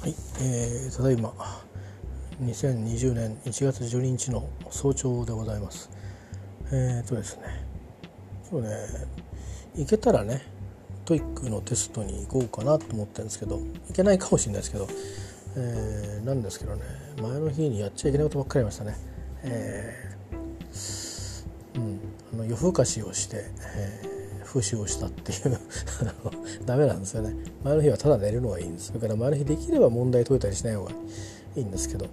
はい、えー、ただいま2020年1月12日の早朝でございます。えー、とですね今日ね行けたらね TOEIC のテストに行こうかなと思ってるんですけど行けないかもしれないですけど、えー、なんですけどね前の日にやっちゃいけないことばっかりありましたね。えー、うんあの夜更かしをして、えー復習をしたっていうダメなんですよね。前の日はただ寝るのがいいんです。それから前の日できれば問題解いたりしない方がいいんですけど、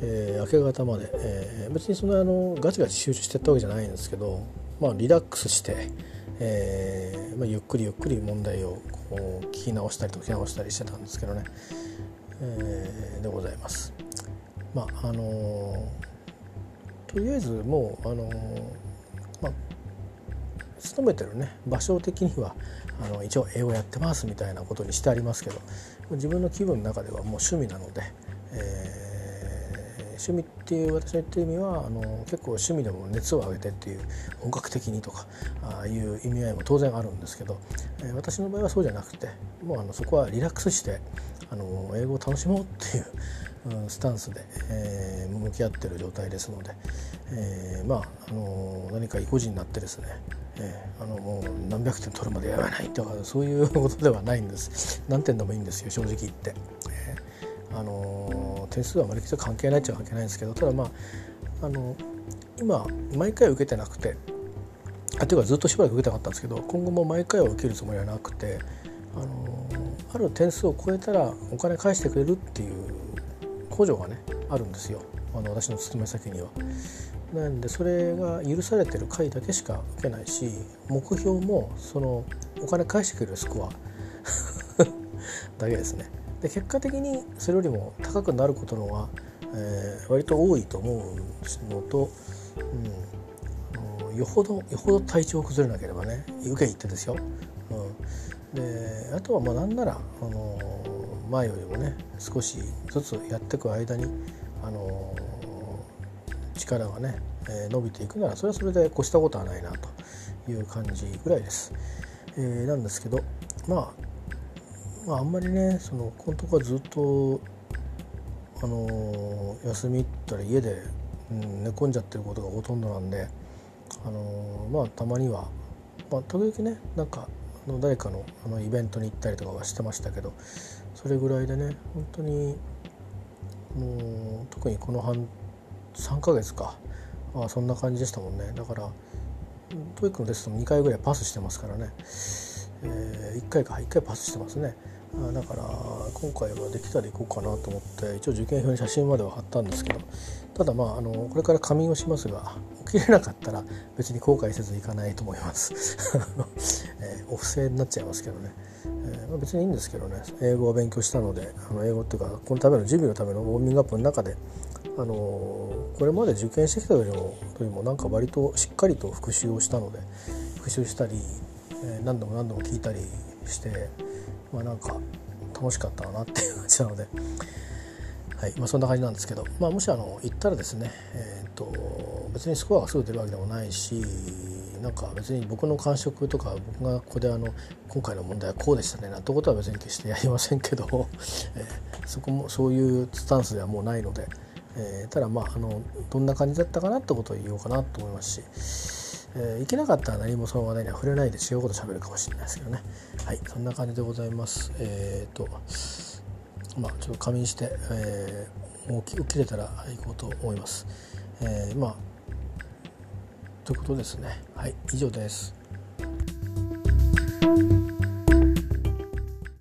えー、明け方まで、えー、別にそのあのガチガチ集中してったわけじゃないんですけどまあリラックスして、えーまあ、ゆっくりゆっくり問題をこう聞き直したり解き直したりしてたんですけどね、えー、でございます。まああのとりあえずもうあのまあ勤めてるね場所的にはあの一応英語やってますみたいなことにしてありますけど自分の気分の中ではもう趣味なので、えー、趣味っていう私の言ってる意味はあの結構趣味でも熱を上げてっていう本格的にとかあいう意味合いも当然あるんですけど、えー、私の場合はそうじゃなくてもうあのそこはリラックスしてあの英語を楽しもうっていうスタンスで、えー、向き合ってる状態ですので、えー、まあ、あの何か意固地になってですね、えー、あのもう何百点取るまでやらないとかそういうことではないんです。何点でもいいんですよ正直言って、えー、あの点数はあまり関係ないっちゃ関係ないんですけどただまああの今毎回受けてなくてあというかずっとしばらく受けたかったんですけど今後も毎回は受けるつもりはなくてあのある点数を超えたらお金返してくれるっていう補助がねあるんですよあの私の勤め先には。なんでそれが許されてる回だけしか受けないし目標もそのお金返してくれるスコア だけですね。で結果的にそれよりも高くなることのは、えー、割と多いと思うのと、うん、よほどよほど体調崩れなければね受け入ってですよ。うん、であとはまあなんなら、あの前よりもね少しずつやっていく間に、あの力がね、えー、伸びていくならそれはそれで越したことはないなという感じぐらいです。えー、なんですけど、まあ、まああんまりねそのこのとこはずっと、あの休みったら家で、うん、寝込んじゃってることがほとんどなんで、あのまあたまには、まあ、時々ねなんかあの誰かのあのイベントに行ったりとかはしてましたけどそれぐらいでね本当にもう特にこの半3ヶ月かあそんな感じでしたもんね。だから TOEIC のテストも2回ぐらいパスしてますからね、えー、1回か1回パスしてますね。だから今回はできたら行こうかなと思って一応受験票に写真までは貼ったんですけどただまああのこれから仮眠をしますが 起きれなかったら別に後悔せず行かないと思います、えー、お布施になっちゃいますけどね、えーまあ、別にいいんですけどね。英語を勉強したのであの英語っていうかこのための準備のためのウォーミングアップの中であのこれまで受験してきたよりもよりもなんか割としっかりと復習をしたので復習したり、え、何度も何度も聞いたりしてまあなんか楽しかったなっていう感じなので、はいまあ、そんな感じなんですけど、まあ、もしあの行ったらですね、えーと、別にスコアがすぐ出るわけでもないしなんか別に僕の感触とか僕がここであの今回の問題はこうでしたねなんてことは別に決してやりませんけど、えー、そこもそういうスタンスではもうないので、えー、ただまああのどんな感じだったかなってことを言おうかなと思いますし。えー、いけなかったら何もその話題には触れないで違うこと喋るかもしれないですけどね。はいそんな感じでございます。えっ、ー、とまあちょっと仮眠して、えー、もう起きれたら行こうと思います。えー、まあということですね。はい以上です。